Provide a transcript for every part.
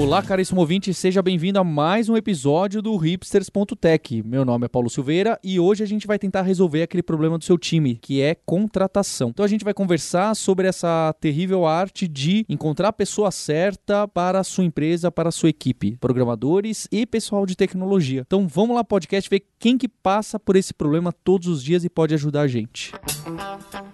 Olá, caríssimo ouvinte, seja bem-vindo a mais um episódio do hipsters.tech. Meu nome é Paulo Silveira e hoje a gente vai tentar resolver aquele problema do seu time, que é contratação. Então a gente vai conversar sobre essa terrível arte de encontrar a pessoa certa para a sua empresa, para a sua equipe, programadores e pessoal de tecnologia. Então vamos lá, podcast, ver quem que passa por esse problema todos os dias e pode ajudar a gente. Música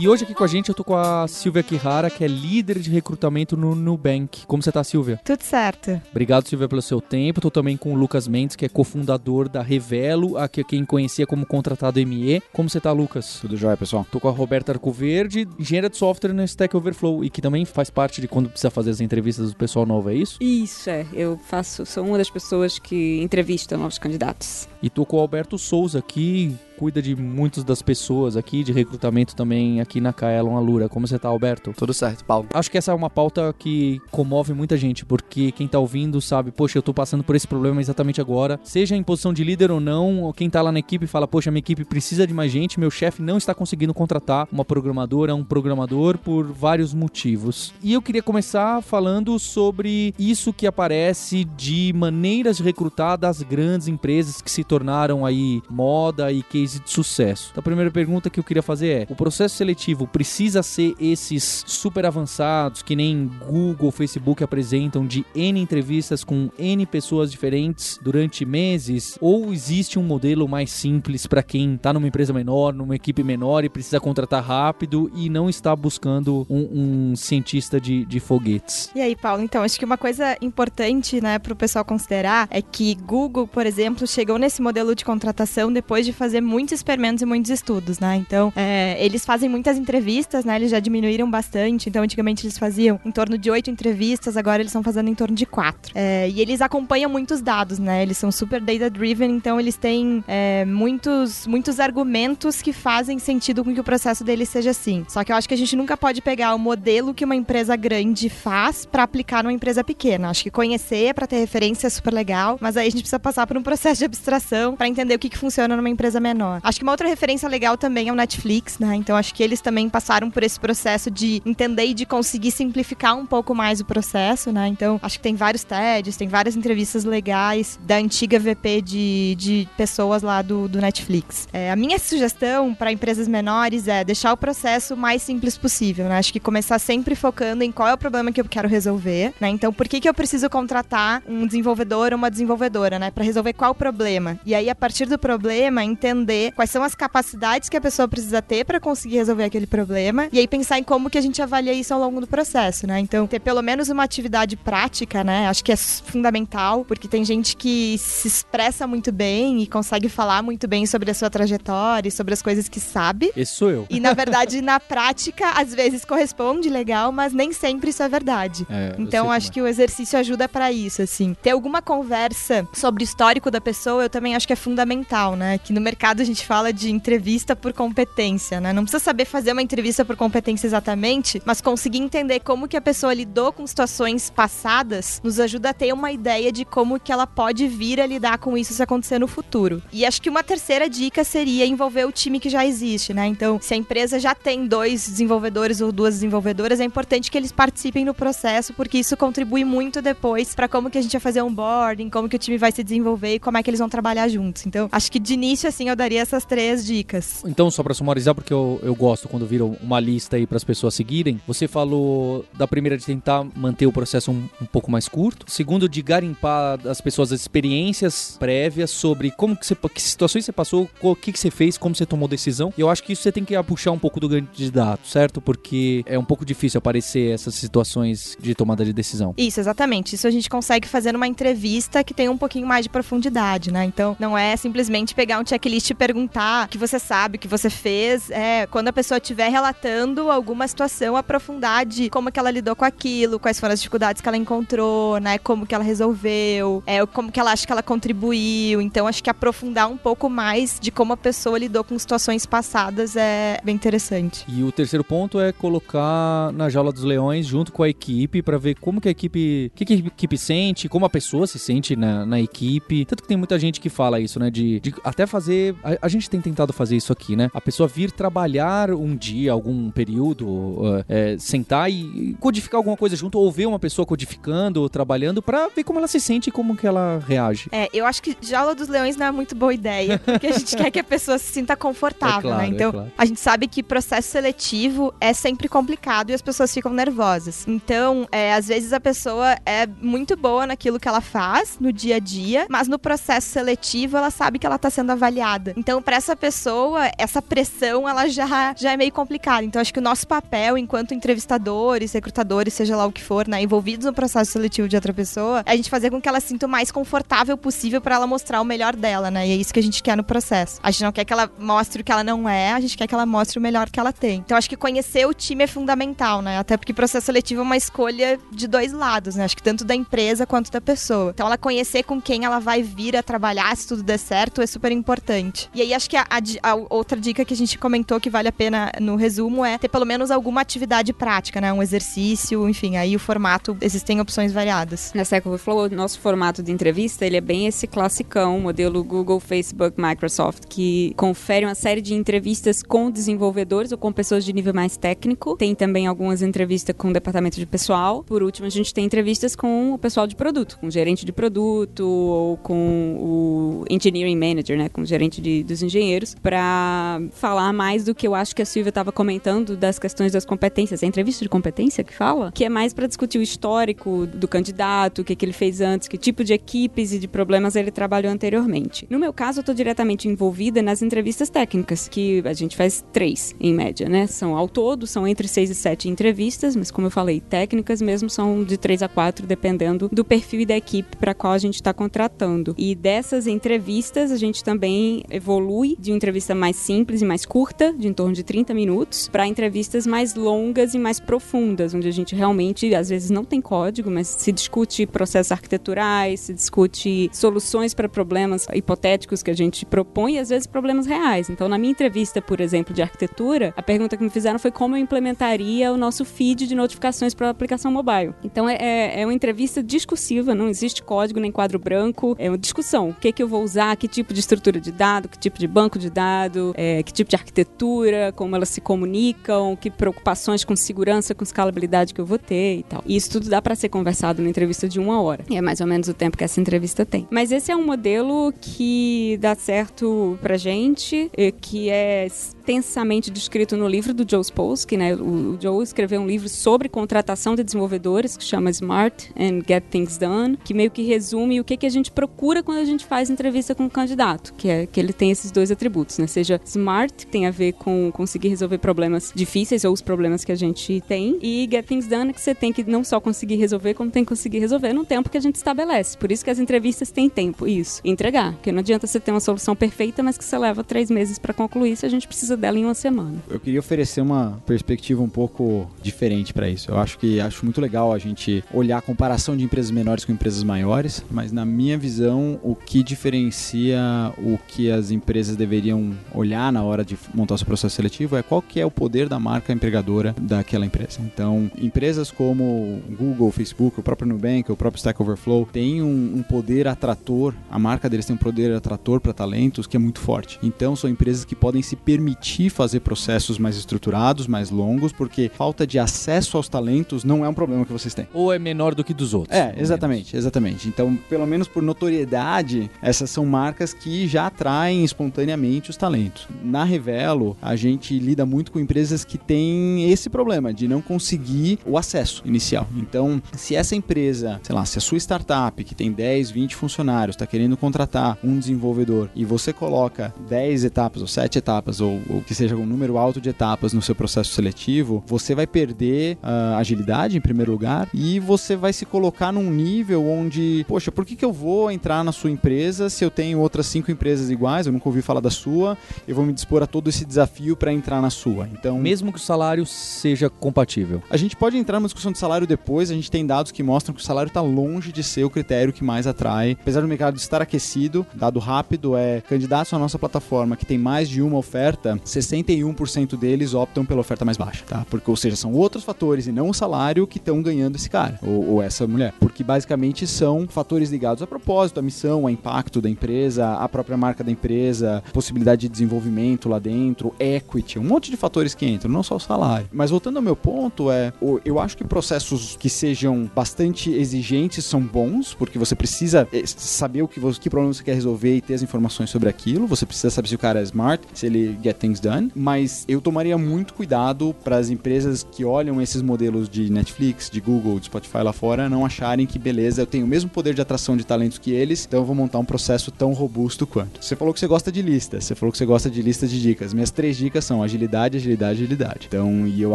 E hoje aqui com a gente eu tô com a Silvia Kihara, que é líder de recrutamento no Nubank. Como você tá, Silvia? Tudo certo. Obrigado, Silvia, pelo seu tempo. Tô também com o Lucas Mendes, que é cofundador da Revelo, aqui quem conhecia como contratado ME. Como você tá, Lucas? Tudo jóia, pessoal. Tô com a Roberta Arcoverde, engenheira de software no Stack Overflow e que também faz parte de quando precisa fazer as entrevistas do pessoal novo, é isso? Isso, é. Eu faço, sou uma das pessoas que entrevista novos candidatos. E tô com o Alberto Souza, que cuida de muitas das pessoas aqui, de recrutamento também aqui na Kaelon Alura. Como você tá, Alberto? Tudo certo, Paulo. Acho que essa é uma pauta que comove muita gente, porque quem tá ouvindo sabe, poxa, eu tô passando por esse problema exatamente agora, seja em posição de líder ou não, ou quem tá lá na equipe fala, poxa, minha equipe precisa de mais gente, meu chefe não está conseguindo contratar uma programadora, um programador por vários motivos. E eu queria começar falando sobre isso que aparece de maneiras de recrutar das grandes empresas que se tornaram aí moda e case de sucesso. Então a primeira pergunta que eu queria fazer é: o processo seletivo precisa ser esses super avançados que nem Google, Facebook apresentam de N entrevistas com N pessoas diferentes durante meses? Ou existe um modelo mais simples para quem está numa empresa menor, numa equipe menor e precisa contratar rápido e não está buscando um, um cientista de, de foguetes? E aí, Paulo, então acho que uma coisa importante, né, para o pessoal considerar é que Google, por exemplo, chegou nesse modelo de contratação depois de fazer muitos experimentos e muitos estudos, né? Então, é, eles fazem muitas entrevistas, né? Eles já diminuíram bastante. Então, antigamente eles faziam em torno de oito entrevistas, agora eles estão fazendo em torno de quatro. É, e eles acompanham muitos dados, né? Eles são super data-driven, então eles têm é, muitos, muitos argumentos que fazem sentido com que o processo deles seja assim. Só que eu acho que a gente nunca pode pegar o modelo que uma empresa grande faz para aplicar numa empresa pequena. Acho que conhecer para ter referência é super legal, mas aí a gente precisa passar por um processo de abstração para entender o que, que funciona numa empresa menor. Acho que uma outra referência legal também é o Netflix, né? Então acho que eles também passaram por esse processo de entender e de conseguir simplificar um pouco mais o processo, né? Então acho que tem vários TEDs, tem várias entrevistas legais da antiga VP de, de pessoas lá do, do Netflix. É, a minha sugestão para empresas menores é deixar o processo mais simples possível, né? Acho que começar sempre focando em qual é o problema que eu quero resolver, né? Então por que, que eu preciso contratar um desenvolvedor ou uma desenvolvedora, né? Para resolver qual problema. E aí, a partir do problema, entender quais são as capacidades que a pessoa precisa ter para conseguir resolver aquele problema. E aí pensar em como que a gente avalia isso ao longo do processo, né? Então, ter pelo menos uma atividade prática, né? Acho que é fundamental, porque tem gente que se expressa muito bem e consegue falar muito bem sobre a sua trajetória e sobre as coisas que sabe. Esse sou eu. E na verdade, na prática, às vezes corresponde legal, mas nem sempre isso é verdade. É, então, acho é. que o exercício ajuda para isso, assim. Ter alguma conversa sobre o histórico da pessoa, eu também acho que é fundamental, né? Que no mercado a gente fala de entrevista por competência, né? Não precisa saber fazer uma entrevista por competência exatamente, mas conseguir entender como que a pessoa lidou com situações passadas nos ajuda a ter uma ideia de como que ela pode vir a lidar com isso se acontecer no futuro. E acho que uma terceira dica seria envolver o time que já existe, né? Então, se a empresa já tem dois desenvolvedores ou duas desenvolvedoras, é importante que eles participem no processo, porque isso contribui muito depois para como que a gente vai fazer onboarding, como que o time vai se desenvolver e como é que eles vão trabalhar juntos. Então, acho que de início, assim, eu daria essas três dicas. Então, só para sumarizar, porque eu, eu gosto quando viram uma lista aí para as pessoas seguirem, você falou da primeira de tentar manter o processo um, um, pouco mais curto, segundo de garimpar as pessoas as experiências prévias sobre como que você, que situações você passou, o que, que você fez, como você tomou decisão. E eu acho que isso você tem que puxar um pouco do candidato, certo? Porque é um pouco difícil aparecer essas situações de tomada de decisão. Isso, exatamente. Isso a gente consegue fazer numa entrevista que tem um pouquinho mais de profundidade, né? Então, Então, não é simplesmente pegar um checklist e perguntar o que você sabe, o que você fez. É, quando a pessoa estiver relatando alguma situação, aprofundar de como que ela lidou com aquilo, quais foram as dificuldades que ela encontrou, né? Como que ela resolveu, é, como que ela acha que ela contribuiu. Então, acho que aprofundar um pouco mais de como a pessoa lidou com situações passadas é bem interessante. E o terceiro ponto é colocar na jaula dos leões junto com a equipe para ver como que a equipe, que, que a equipe sente, como a pessoa se sente na, na equipe. Tanto que tem muita gente que fala isso, né? De, de até fazer. A, a, gente tem tentado fazer isso aqui, né? A pessoa vir trabalhar um dia, algum período, uh, é, sentar e codificar alguma coisa junto, ou ver uma pessoa codificando, trabalhando, para ver como ela se sente e como que ela reage. É, eu acho que jaula dos leões não é muito boa ideia, porque a gente quer que a pessoa se sinta confortável, é claro, né? Então, é claro. a gente sabe que processo seletivo é sempre complicado e as pessoas ficam nervosas. Então, é, às vezes a pessoa é muito boa naquilo que ela faz no dia a dia, mas no processo seletivo ela sabe que ela está sendo avaliada. Então, para essa pessoa, essa pressão ela já, já é meio complicada. Então, acho que o nosso papel enquanto entrevistadores, recrutadores, seja lá o que for, né, envolvidos no processo seletivo de outra pessoa, é a gente fazer com que ela sinta o mais confortável possível para ela mostrar o melhor dela, né? E é isso que a gente quer no processo. A gente não quer que ela mostre o que ela não é, a gente quer que ela mostre o melhor que ela tem. Então, acho que conhecer o time é fundamental, né? Até porque processo seletivo é uma escolha de dois lados, né? Acho que tanto da empresa quanto da pessoa. Então, ela conhecer com quem ela vai vir a trabalhar, se tudo der certo, é super importante. E aí, acho que a, a, a outra dica que a gente comentou que vale a pena no resumo é ter pelo menos alguma atividade prática, né? Um exercício, enfim, aí o formato, existem opções variadas. Na Seco falou, nosso formato de entrevista, ele é bem esse classicão, modelo Google, Facebook, Microsoft, que confere uma série de entrevistas com desenvolvedores ou com pessoas de nível mais técnico. Tem também algumas entrevistas com o departamento de pessoal. Por último, a gente tem entrevistas com o pessoal de produto, com o gerente de produto ou com o engineering manager, né, com o gerente de, dos engenheiros, para falar mais do que eu acho que a Silvia estava comentando das questões das competências. É entrevista de competência que fala? Que é mais para discutir o histórico do candidato, o que, que ele fez antes, que tipo de equipes e de problemas ele trabalhou anteriormente. No meu caso, eu estou diretamente envolvida nas entrevistas técnicas, que a gente faz três, em média, né? São ao todo, são entre seis e sete entrevistas, mas como eu falei, técnicas mesmo são de três a quatro, dependendo do perfil e da equipe para qual a gente está contratando. E dessas entrevistas, a gente também evolui de uma entrevista mais simples e mais curta, de em torno de 30 minutos, para entrevistas mais longas e mais profundas, onde a gente realmente, às vezes, não tem código, mas se discute processos arquiteturais, se discute soluções para problemas hipotéticos que a gente propõe e, às vezes, problemas reais. Então, na minha entrevista, por exemplo, de arquitetura, a pergunta que me fizeram foi como eu implementaria o nosso feed de notificações para a aplicação mobile. Então é, é, é, uma entrevista discursiva, não existe código nem quadro branco, é uma discussão. O que, que eu vou usar, que tipo de estrutura de dado, que tipo de banco de dado, é, que tipo de arquitetura, como elas se comunicam, que preocupações com segurança, com escalabilidade que eu vou ter e tal. E isso tudo dá para ser conversado numa entrevista de uma hora. E é mais ou menos o tempo que essa entrevista tem. Mas esse é um modelo que dá certo pra gente, que é extensamente descrito no livro do Joe Spolsky, né? O, Joe escreveu um livro sobre contratação de desenvolvedores que chama Smart and Get Things Done, que meio que resume o que, que a gente procura quando a gente faz entrevista com o um candidato, que é que ele tem esses dois atributos, né? Seja smart, que tem a ver com conseguir resolver problemas difíceis ou os problemas que a gente tem, e Get Things Done, que você tem que não só conseguir resolver, como tem que conseguir resolver no tempo que a gente estabelece. Por isso que as entrevistas têm tempo, isso, entregar. Porque não adianta você ter uma solução perfeita, mas que você leva três meses para concluir se a gente precisa dela em uma semana. Eu queria oferecer uma perspectiva um pouco diferente para isso. Eu acho que acho muito legal a gente olhar a comparação de empresas menores com empresas maiores, mas na minha visão, o que diferencia o que as empresas deveriam olhar na hora de montar seu processo seletivo é qual que é o poder da marca empregadora daquela empresa. Então, empresas como Google, Facebook, o próprio Nubank, o próprio Stack Overflow têm um, um poder atrator, a marca deles tem um poder atrator para talentos que é muito forte. Então, são empresas que podem se permitir permitir fazer processos mais estruturados, mais longos, porque falta de acesso aos talentos não é um problema que vocês têm. Ou é menor do que dos outros. É, exatamente, exatamente. Então, pelo menos por notoriedade, essas são marcas que já atraem espontaneamente os talentos. Na Revelo, a gente lida muito com empresas que têm esse problema de não conseguir o acesso inicial. Então, se essa empresa, sei lá, se a sua startup que tem 10, 20 funcionários está querendo contratar um desenvolvedor e você coloca 10 etapas ou 7 etapas ou ou que seja um número alto de etapas no seu processo seletivo, você vai perder a agilidade em primeiro lugar e você vai se colocar num nível onde, poxa, por que, que eu vou entrar na sua empresa se eu tenho outras cinco empresas iguais? Eu nunca ouvi falar da sua, eu vou me dispor a todo esse desafio para entrar na sua. Então, mesmo que o salário seja compatível. A gente pode entrar numa discussão de salário depois, a gente tem dados que mostram que o salário está longe de ser o critério que mais atrai. Apesar do mercado estar aquecido, dado rápido é candidatos à nossa plataforma que tem mais de uma oferta, 61% deles optam pela oferta mais baixa, tá? Porque, ou seja, são outros fatores e não o salário que estão ganhando esse cara ou, ou essa mulher. Porque basicamente são fatores ligados a propósito, a missão, a impacto da empresa, a própria marca da empresa, possibilidade de desenvolvimento lá dentro, equity, um monte de fatores que entram, não só o salário. Mas voltando ao meu ponto, é, eu acho que processos que sejam bastante exigentes são bons, porque você precisa eh, saber o que, que problema você quer resolver e ter as informações sobre aquilo. Você precisa saber se o cara é smart, se ele get done. Mas eu tomaria muito cuidado para as empresas que olham esses modelos de Netflix, de Google, de Spotify lá fora, não acharem que beleza, eu tenho o mesmo poder de atração de talentos que eles, então eu vou montar um processo tão robusto quanto. Você falou que você gosta de listas, você falou que você gosta de listas de dicas. Minhas três dicas são agilidade, agilidade, agilidade. Então, e eu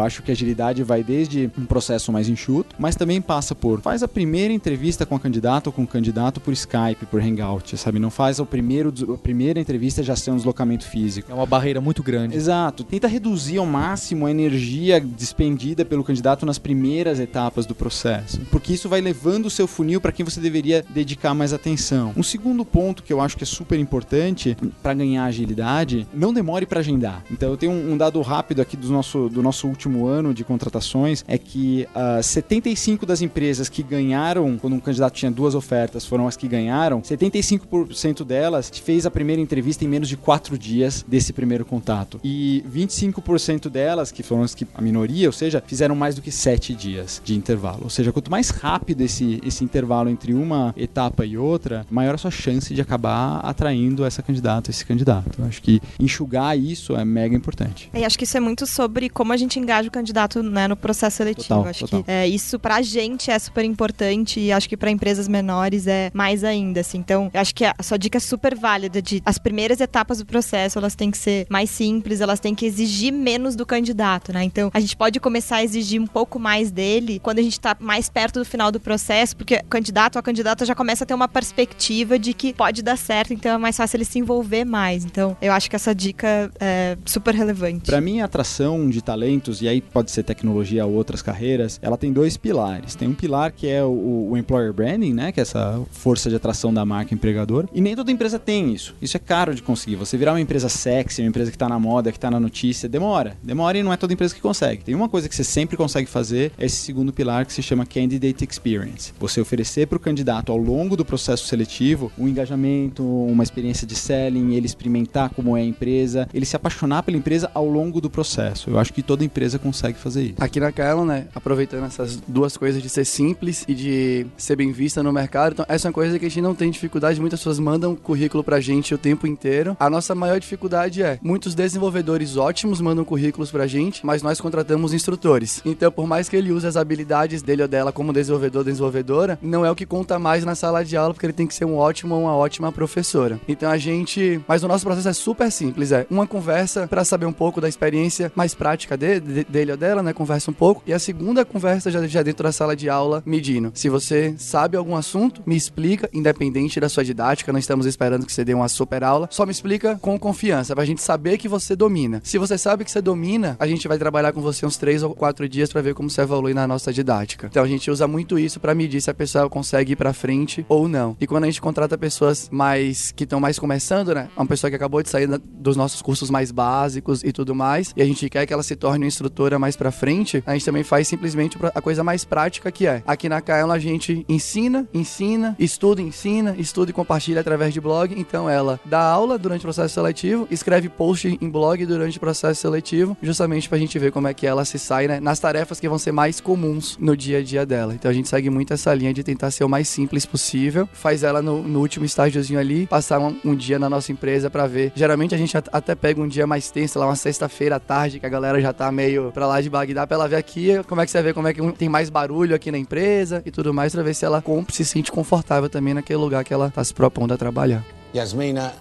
acho que agilidade vai desde um processo mais enxuto, mas também passa por faz a primeira entrevista com a candidata ou com o candidato por Skype, por Hangout, sabe? Não faz o primeiro, a primeira entrevista já ser um deslocamento físico. É uma barreira muito grande. Exato. Tenta reduzir ao máximo a energia despendida pelo candidato nas primeiras etapas do processo, porque isso vai levando o seu funil para quem você deveria dedicar mais atenção. Um segundo ponto que eu acho que é super importante para ganhar agilidade, não demore para agendar. Então eu tenho um, dado rápido aqui do nosso, do nosso último ano de contratações, é que uh, ah, 75 das empresas que ganharam, quando um candidato tinha duas ofertas, foram as que ganharam, 75% delas fez a primeira entrevista em menos de quatro dias desse primeiro contato. E 25% delas, que foram as que a minoria, ou seja, fizeram mais do que sete dias de intervalo. Ou seja, quanto mais rápido esse, esse intervalo entre uma etapa e outra, maior a sua chance de acabar atraindo essa candidata, esse candidato. Eu acho que enxugar isso é mega importante. E acho que isso é muito sobre como a gente engaja o candidato né, no processo seletivo. Total, acho total. que é, isso pra gente é super importante e acho que para empresas menores é mais ainda, assim. Então, eu acho que a sua dica é super válida de as primeiras etapas do processo, elas têm que ser mais simples, elas têm que exigir menos do candidato, né? Então, a gente pode começar a exigir um pouco mais dele quando a gente tá mais perto do final do processo, porque o candidato ou a candidata já começa a ter uma perspectiva de que pode dar certo, então é mais fácil ele se envolver mais. Então, eu acho que essa dica é super relevante. Para mim, a atração de talentos, e aí pode ser tecnologia ou outras carreiras, ela tem dois pilares. Tem um pilar que é o, o employer branding, né? Que é essa força de atração da marca empregador. E nem toda empresa tem isso. Isso é caro de conseguir. Você virar uma empresa sexy, uma empresa que tá na moda, que tá na notícia, demora. Demora e não é toda empresa que consegue. Tem uma coisa que você sempre consegue fazer, é esse segundo pilar que se chama Candidate Experience. Você oferecer para o candidato ao longo do processo seletivo um engajamento, uma experiência de selling, ele experimentar como é a empresa, ele se apaixonar pela empresa ao longo do processo. Eu acho que toda empresa consegue fazer isso. Aqui na Kaelon, né, aproveitando essas duas coisas de ser simples e de ser bem vista no mercado, então essa é uma coisa que a gente não tem dificuldade, muitas pessoas mandam currículo pra gente o tempo inteiro. A nossa maior dificuldade é, muitos desenvolvedores ótimos mandam currículos pra gente, mas nós contratamos instrutores. Então, por mais que ele use as habilidades dele ou dela como desenvolvedor ou desenvolvedora, não é o que conta mais na sala de aula, porque ele tem que ser um ótimo ou uma ótima professora. Então a gente, mas o nosso processo é super simples, é uma conversa para saber um pouco da experiência mais prática de, de, dele ou dela, né? Conversa um pouco. E a segunda conversa já, já dentro da sala de aula, medindo. Se você sabe algum assunto, me explica, independente da sua didática, não estamos esperando que você dê uma super aula, só me explica com confiança, pra gente saber que você domina. Se você sabe que você domina, a gente vai trabalhar com você uns três ou quatro dias para ver como você evolui na nossa didática. Então a gente usa muito isso para medir se a pessoa consegue ir para frente ou não. E quando a gente contrata pessoas mais que estão mais começando, né? Uma pessoa que acabou de sair dos nossos cursos mais básicos e tudo mais, e a gente quer que ela se torne uma instrutora mais para frente, a gente também faz simplesmente a coisa mais prática que é. Aqui na Kaela a gente ensina, ensina, estuda, ensina, estuda e compartilha através de blog. Então ela dá aula durante o processo seletivo, escreve post em blog durante o processo seletivo, justamente pra gente ver como é que ela se sai, né, nas tarefas que vão ser mais comuns no dia a dia dela. Então a gente segue muito essa linha de tentar ser o mais simples possível, faz ela no, no último estágiozinho ali, passar um, um dia na nossa empresa para ver. Geralmente a gente até pega um dia mais tenso, lá uma sexta-feira à tarde, que a galera já tá meio pra lá de Bagdá, pra ela ver aqui como é que você vê como é que tem mais barulho aqui na empresa e tudo mais, pra ver se ela se sente confortável também naquele lugar que ela tá se propondo a trabalhar. Yasmina,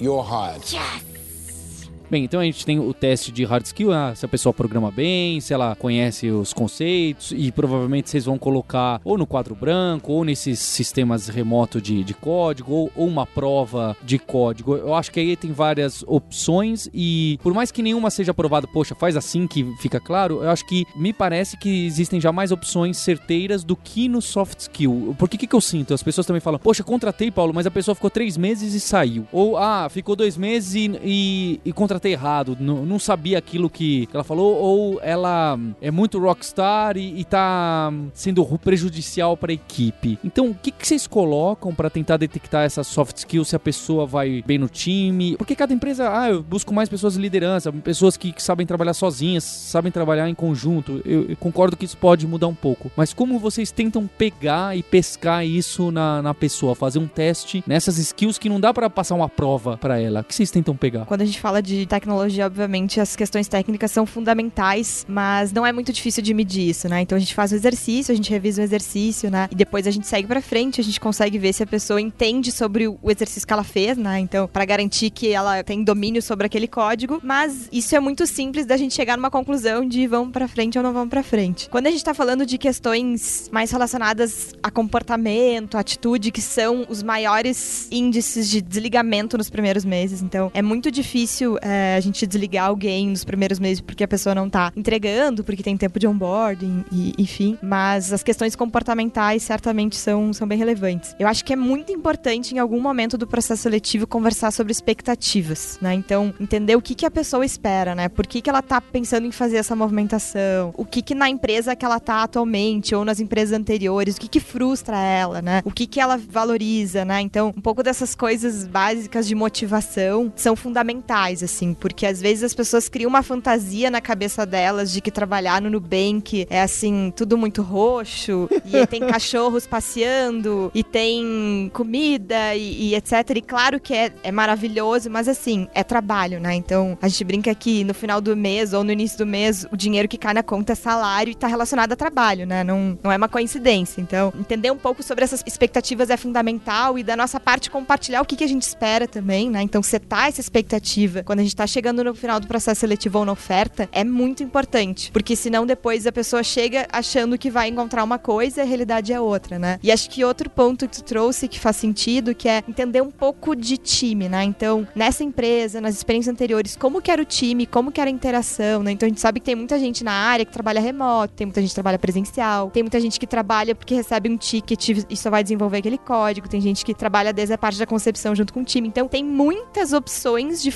you're hired. Yes! Bem, então a gente tem o teste de hard skill, ah, se a pessoa programa bem, se ela conhece os conceitos, e provavelmente vocês vão colocar ou no quadro branco, ou nesses sistemas remotos de, de código, ou, ou uma prova de código. Eu acho que aí tem várias opções e por mais que nenhuma seja aprovada, poxa, faz assim que fica claro, eu acho que me parece que existem já mais opções certeiras do que no soft skill. Por que que, eu sinto? As pessoas também falam, poxa, contratei, Paulo, mas a pessoa ficou três meses e saiu. Ou, ah, ficou dois meses e, e, e contratei errado, não, sabia aquilo que, ela falou, ou ela é muito rockstar e, e tá sendo prejudicial para a equipe. Então, o que, que vocês colocam para tentar detectar essas soft skills se a pessoa vai bem no time? Porque cada empresa, ah, eu busco mais pessoas de liderança, pessoas que, que sabem trabalhar sozinhas, sabem trabalhar em conjunto. Eu, eu, concordo que isso pode mudar um pouco. Mas como vocês tentam pegar e pescar isso na, na pessoa, fazer um teste nessas skills que não dá para passar uma prova para ela? O que vocês tentam pegar? Quando a gente fala de tecnologia, obviamente as questões técnicas são fundamentais, mas não é muito difícil de medir isso, né? Então a gente faz o exercício, a gente revisa o exercício, né? E depois a gente segue para frente, a gente consegue ver se a pessoa entende sobre o exercício que ela fez, né? Então, para garantir que ela tem domínio sobre aquele código, mas isso é muito simples da gente chegar numa conclusão de vamos para frente ou não vamos para frente. Quando a gente tá falando de questões mais relacionadas a comportamento, atitude, que são os maiores índices de desligamento nos primeiros meses. Então, é muito difícil é, a gente desligar alguém nos primeiros meses porque a pessoa não tá entregando, porque tem tempo de onboarding, e, enfim. Mas as questões comportamentais certamente são, são bem relevantes. Eu acho que é muito importante, em algum momento do processo seletivo, conversar sobre expectativas, né? Então, entender o que, que a pessoa espera, né? Por que, que ela tá pensando em fazer essa movimentação? O que, que na empresa que ela tá atualmente ou nas empresas anteriores, o que, que frustra ela, né? O que, que ela valoriza, né? Então, um pouco dessas coisas básicas de motivação são fundamentais, assim, porque às vezes as pessoas criam uma fantasia na cabeça delas de que trabalhar no Nubank é assim, tudo muito roxo, e tem cachorros passeando, e tem comida, e, e, etc. E claro que é, é maravilhoso, mas assim, é trabalho, né? Então a gente brinca que no final do mês ou no início do mês, o dinheiro que cai na conta é salário e tá relacionado a trabalho, né? Não, não é uma coincidência. Então, entender um pouco sobre essas expectativas é fundamental e da nossa parte compartilhar o que, que a gente espera também, né? Então, setar essa expectativa quando a gente tá chegando no final do processo seletivo ou na oferta é muito importante, porque senão depois a pessoa chega achando que vai encontrar uma coisa e a realidade é outra, né? E acho que outro ponto que tu trouxe que faz sentido, que é entender um pouco de time, né? Então, nessa empresa, nas experiências anteriores, como que era o time, como que era a interação, né? Então a gente sabe que tem muita gente na área que trabalha remoto, tem muita gente que trabalha presencial, tem muita gente que trabalha porque recebe um ticket e só vai desenvolver aquele código, tem gente que trabalha desde a parte da concepção junto com o time. Então tem muitas opções de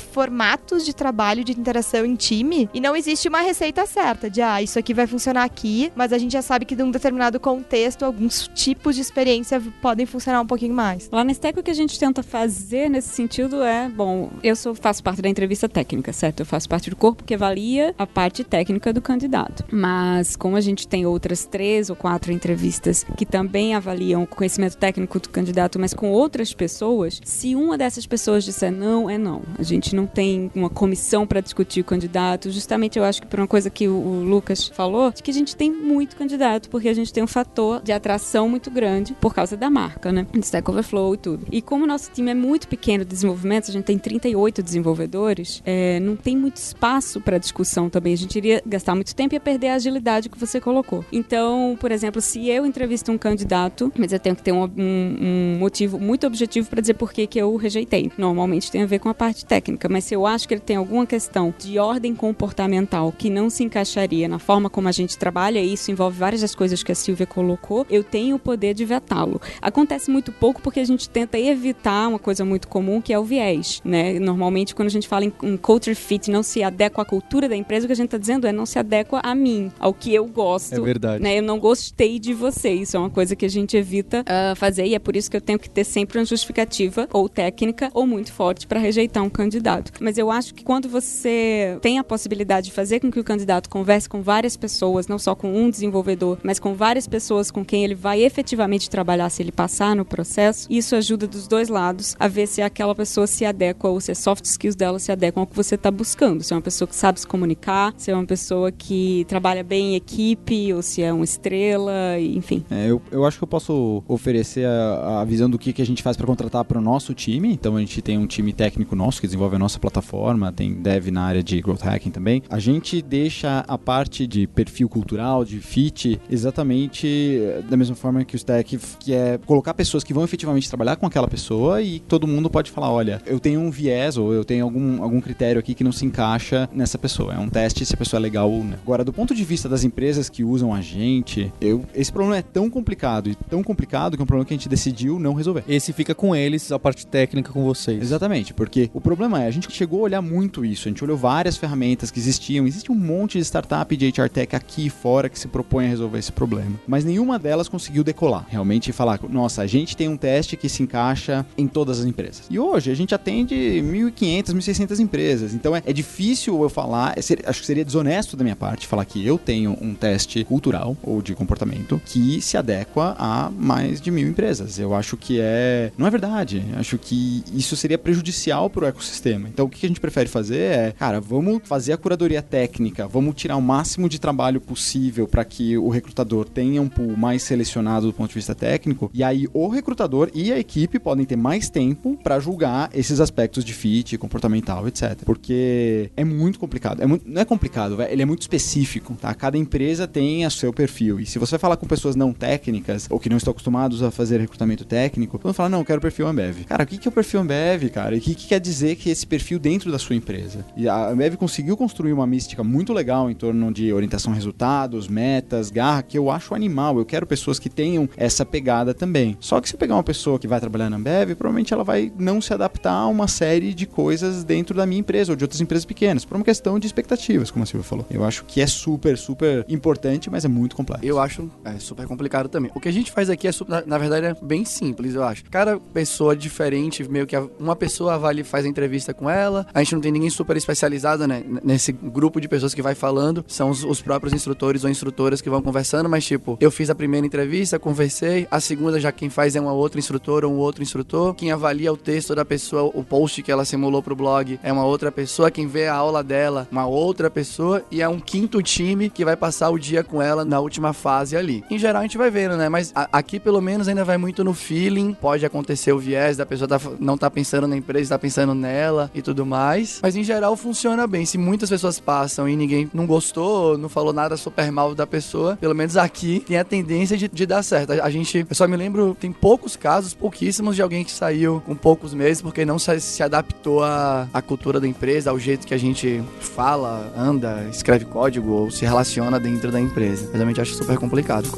formatos de trabalho, de interação em time, e não existe uma receita certa de, ah, isso aqui vai funcionar aqui, mas a gente já sabe que num determinado contexto, alguns tipos de experiência podem funcionar um pouquinho mais. Lá na Stack, o que a gente tenta fazer nesse sentido é, bom, eu sou, faço parte da entrevista técnica, certo? Eu faço parte do corpo que avalia a parte técnica do candidato. Mas como a gente tem outras três ou quatro entrevistas que também avaliam o conhecimento técnico do candidato, mas com outras pessoas, se uma dessas pessoas disser não, é não. A gente não tem uma comissão para discutir o candidato. Justamente eu acho que por uma coisa que o, Lucas falou, de que a gente tem muito candidato, porque a gente tem um fator de atração muito grande por causa da marca, né? Stack Overflow e tudo. E como o nosso time é muito pequeno de desenvolvimento, a gente tem 38 desenvolvedores, é, não tem muito espaço para discussão também. A gente iria gastar muito tempo e ia perder a agilidade que você colocou. Então, por exemplo, se eu entrevisto um candidato, mas eu tenho que ter um, um, um motivo muito objetivo para dizer por que, que eu rejeitei. Normalmente tem a ver com a parte técnica, mas se eu acho que ele tem alguma questão de ordem comportamental que não se encaixaria na forma como a gente trabalha, e isso envolve várias das coisas que a Silvia colocou, eu tenho o poder de vetá-lo. Acontece muito pouco porque a gente tenta evitar uma coisa muito comum que é o viés, né? Normalmente quando a gente fala em, em culture fit, não se adequa à cultura da empresa, o que a gente está dizendo é não se adequa a mim, ao que eu gosto. É verdade. Né? Eu não gostei de você. Isso é uma coisa que a gente evita uh, fazer e é por isso que eu tenho que ter sempre uma justificativa ou técnica ou muito forte para rejeitar um candidato. Mas eu acho que quando você tem a possibilidade de fazer com que o candidato converse com várias pessoas, não só com um desenvolvedor, mas com várias pessoas com quem ele vai efetivamente trabalhar se ele passar no processo, isso ajuda dos dois lados a ver se aquela pessoa se adequa ou se as soft skills dela se adequam ao que você está buscando. Se é uma pessoa que sabe se comunicar, se é uma pessoa que trabalha bem em equipe ou se é uma estrela, enfim. É, eu, eu acho que eu posso oferecer a, a visão do que, que a gente faz para contratar para o nosso time. Então a gente tem um time técnico nosso que desenvolve a nossa plataforma tem dev na área de growth hacking também. A gente deixa a parte de perfil cultural, de fit, exatamente eh, da mesma forma que o stack, que é colocar pessoas que vão efetivamente trabalhar com aquela pessoa e todo mundo pode falar, olha, eu tenho um viés ou eu tenho algum, algum critério aqui que não se encaixa nessa pessoa. É um teste se a pessoa é legal ou não. Agora, do ponto de vista das empresas que usam a gente, eu, esse problema é tão complicado e tão complicado que é um problema que a gente decidiu não resolver. Esse fica com eles, a parte técnica com vocês. Exatamente, porque o problema é, a gente chegou olhar muito isso, a gente olhou várias ferramentas que existiam, existe um monte de startup de HR Tech aqui fora que se propõe a resolver esse problema, mas nenhuma delas conseguiu decolar, realmente falar, nossa, a gente tem um teste que se encaixa em todas as empresas. E hoje a gente atende 1.500, 1.600 empresas, então é, é difícil eu falar, é ser, acho que seria desonesto da minha parte falar que eu tenho um teste cultural ou de comportamento que se adequa a mais de mil empresas. Eu acho que é. Não é verdade. Acho que isso seria prejudicial para o ecossistema. Então o que a gente prefere fazer é, cara, vamos fazer a curadoria técnica, vamos tirar o máximo de trabalho possível para que o recrutador tenha um pool mais selecionado do ponto de vista técnico. E aí o recrutador e a equipe podem ter mais tempo para julgar esses aspectos de fit, comportamental, etc. Porque é muito complicado. É muito, não é complicado, ele é muito específico, tá? Cada empresa tem o seu perfil. E se você falar com pessoas não técnicas ou que não estão acostumados a fazer recrutamento técnico, vão falar, não, eu quero perfil Ambev. Cara, o que é o perfil Ambev, cara? E o que, que quer dizer que esse perfil dentro da sua empresa? E a Ambev conseguiu construir uma mística muito legal em torno de orientação a resultados, metas, garra, que eu acho animal. Eu quero pessoas que tenham essa pegada também. Só que se pegar uma pessoa que vai trabalhar na Ambev, provavelmente ela vai não se adaptar a uma série de coisas dentro da minha empresa ou de outras empresas pequenas, por uma questão de expectativas, como a Silvia falou. Eu acho que é super, super importante, mas é muito complexo. Eu acho é, super complicado também. O que a gente faz aqui é, na, na, verdade, é bem simples, eu acho. Cada pessoa diferente, meio que uma pessoa avalia, faz a entrevista com ela, a gente não tem ninguém super especializado, né? Nesse grupo de pessoas que vai falando, são os, os próprios instrutores ou instrutoras que vão conversando, mas tipo, eu fiz a primeira entrevista, conversei, a segunda já quem faz é uma outra instrutora ou um outro instrutor, quem avalia o texto da pessoa, o post que ela simulou pro blog é uma outra pessoa, quem vê a aula dela, uma outra pessoa, e é um quinto time que vai passar o dia com ela na última fase ali. Em geral a gente vai vendo, né? Mas a, aqui pelo menos ainda vai muito no feeling, pode acontecer o viés da pessoa tá, não tá pensando na empresa, tá pensando nela e tudo mais. Mas em geral funciona bem. Se muitas pessoas passam e ninguém não gostou, não falou nada super mal da pessoa, pelo menos aqui tem a tendência de, de dar certo. A, a gente, eu só me lembro, tem poucos casos, pouquíssimos de alguém que saiu com poucos meses porque não se, se adaptou à, à cultura da empresa, ao jeito que a gente fala, anda, escreve código ou se relaciona dentro da empresa. Realmente acho super complicado.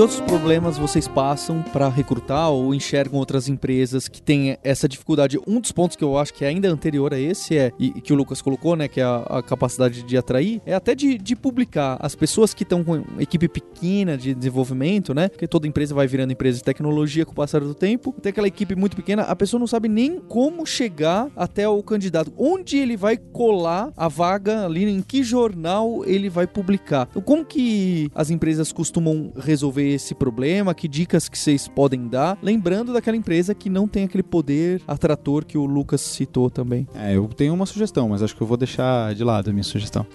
Outros problemas vocês passam para recrutar ou enxergam outras empresas que têm essa dificuldade? Um dos pontos que eu acho que é ainda anterior a esse é, e que o Lucas colocou, né, que é a, a capacidade de atrair, é até de, de publicar. As pessoas que estão com equipe pequena de desenvolvimento, né, porque toda empresa vai virando empresa de tecnologia com o passar do tempo, tem aquela equipe muito pequena, a pessoa não sabe nem como chegar até o candidato, onde ele vai colar a vaga ali, em que jornal ele vai publicar. Então, como que as empresas costumam resolver esse problema? Que dicas que vocês podem dar? Lembrando daquela empresa que não tem aquele poder atrator que o Lucas citou também. É, eu tenho uma sugestão, mas acho que eu vou deixar de lado a minha sugestão.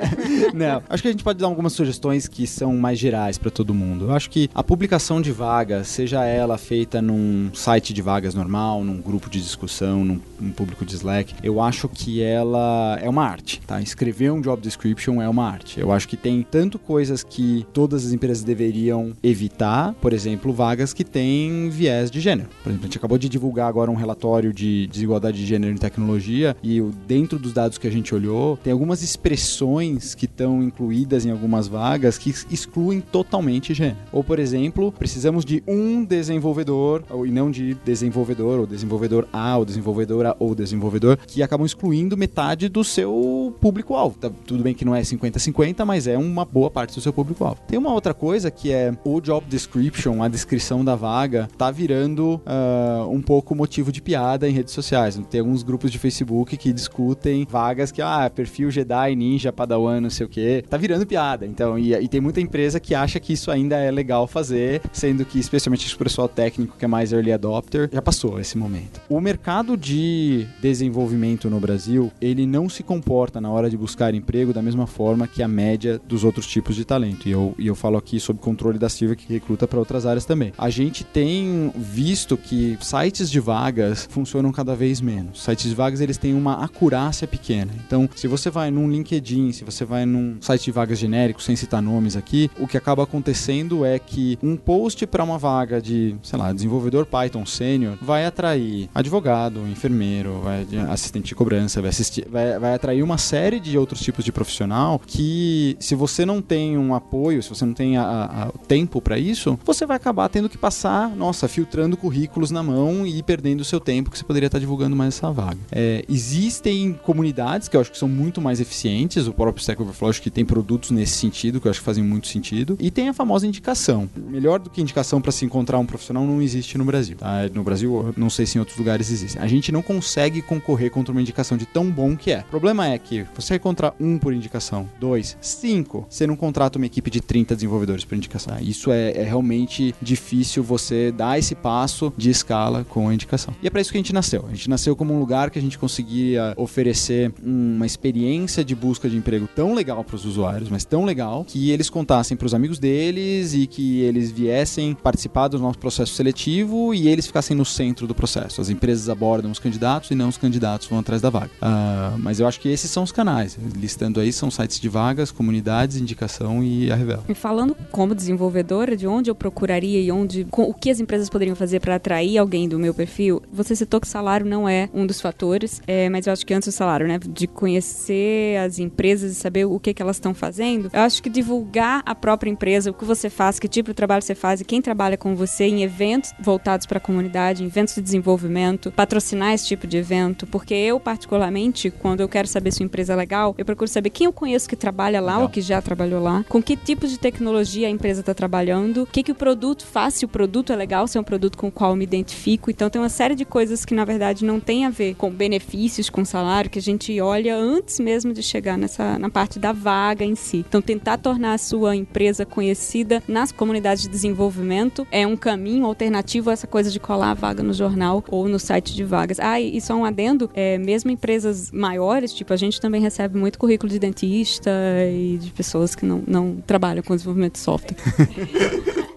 não, acho que a gente pode dar algumas sugestões que são mais gerais para todo mundo. Eu acho que a publicação de vagas, seja ela feita num site de vagas normal, num grupo de discussão, num, num público de Slack, eu acho que ela é uma arte, tá? Escrever um job description é uma arte. Eu acho que tem tanto coisas que todas as empresas deveriam evitar, por exemplo, vagas que têm viés de gênero. Por exemplo, a gente acabou de divulgar agora um relatório de desigualdade de gênero em tecnologia e dentro dos dados que a gente olhou, tem algumas expressões que estão incluídas em algumas vagas que excluem totalmente gênero. Ou, por exemplo, precisamos de um desenvolvedor, e não de desenvolvedor, ou desenvolvedor A, ou desenvolvedora, ou desenvolvedor, que acabam excluindo metade do seu público-alvo. Tá, tudo bem que não é 50-50, mas é uma boa parte do seu público-alvo. Tem uma outra coisa que é o job description, a descrição da vaga, tá virando uh, um pouco motivo de piada em redes sociais. Tem alguns grupos de Facebook que discutem vagas que, ah, perfil Jedi, Ninja, Padawan, não sei o que, tá virando piada. Então, e, e, tem muita empresa que acha que isso ainda é legal fazer, sendo que, especialmente o pessoal técnico que é mais early adopter, já passou esse momento. O mercado de desenvolvimento no Brasil, ele não se comporta na hora de buscar emprego da mesma forma que a média dos outros tipos de talento. E eu, e eu falo aqui sob controle da Que recruta para outras áreas também. A gente tem visto que sites de vagas funcionam cada vez menos. Sites de vagas, eles têm uma acurácia pequena. Então, se você vai num LinkedIn, se você vai num site de vagas genérico, sem citar nomes aqui, o que acaba acontecendo é que um post para uma vaga de, sei lá, desenvolvedor Python sênior vai atrair advogado, enfermeiro, vai, assistente de cobrança, vai, assistir, vai, vai atrair uma série de outros tipos de profissional que, se você não tem um apoio, se você não tem o tempo para isso, você vai acabar tendo que passar, nossa, filtrando currículos na mão e perdendo o seu tempo que você poderia estar divulgando mais essa vaga. É, existem comunidades que eu acho que são muito mais eficientes, o próprio Stack Overflow acho que tem produtos nesse sentido, que eu acho que fazem muito sentido, e tem a famosa indicação. Melhor do que indicação para se encontrar um profissional não existe no Brasil. Tá? No Brasil, não sei se em outros lugares existem. A gente não consegue concorrer contra uma indicação de tão bom que é. O problema é que você encontrar um por indicação, dois, cinco, você não contrata uma equipe de 30 desenvolvedores por indicação. Tá? Isso é, é realmente difícil você dar esse passo de escala com a indicação. E é para isso que a gente nasceu. A gente nasceu como um lugar que a gente conseguia oferecer uma experiência de busca de emprego tão legal para os usuários, mas tão legal que eles contassem para os amigos deles e que eles viessem participar do nosso processo seletivo e eles ficassem no centro do processo. As empresas abordam os candidatos e não os candidatos vão atrás da vaga. Uh, mas eu acho que esses são os canais. Listando aí, são sites de vagas, comunidades, indicação e a Revel. E falando como desenvolvedora, de onde eu procuraria e onde o que as empresas poderiam fazer para atrair alguém do meu perfil, você citou que salário não é um dos fatores, é, mas eu acho que antes do salário, né? De conhecer as empresas e saber o que, que elas estão fazendo, eu acho que divulgar a própria empresa, o que você faz, que tipo de trabalho você faz e quem trabalha com você em eventos voltados para a comunidade, em eventos de desenvolvimento, patrocinar esse tipo de evento, porque eu, particularmente, quando eu quero saber se uma empresa é legal, eu procuro saber quem eu conheço que trabalha lá legal. ou que já trabalhou lá, com que tipo de tecnologia a empresa está trabalhando, o que, que o produto faz, se o produto é legal, se é um produto com o qual eu me identifico. Então, tem uma série de coisas que, na verdade, não tem a ver com benefícios, com salário, que a gente olha antes mesmo de chegar nessa na parte da vaga em si. Então, tentar tornar a sua empresa conhecida nas comunidades de desenvolvimento é um caminho alternativo a essa coisa de colar a vaga no jornal ou no site de vagas. Ah, e só um adendo, é, mesmo empresas maiores, tipo, a gente também recebe muito currículo de dentista e de pessoas que não, não trabalham com desenvolvimento de software.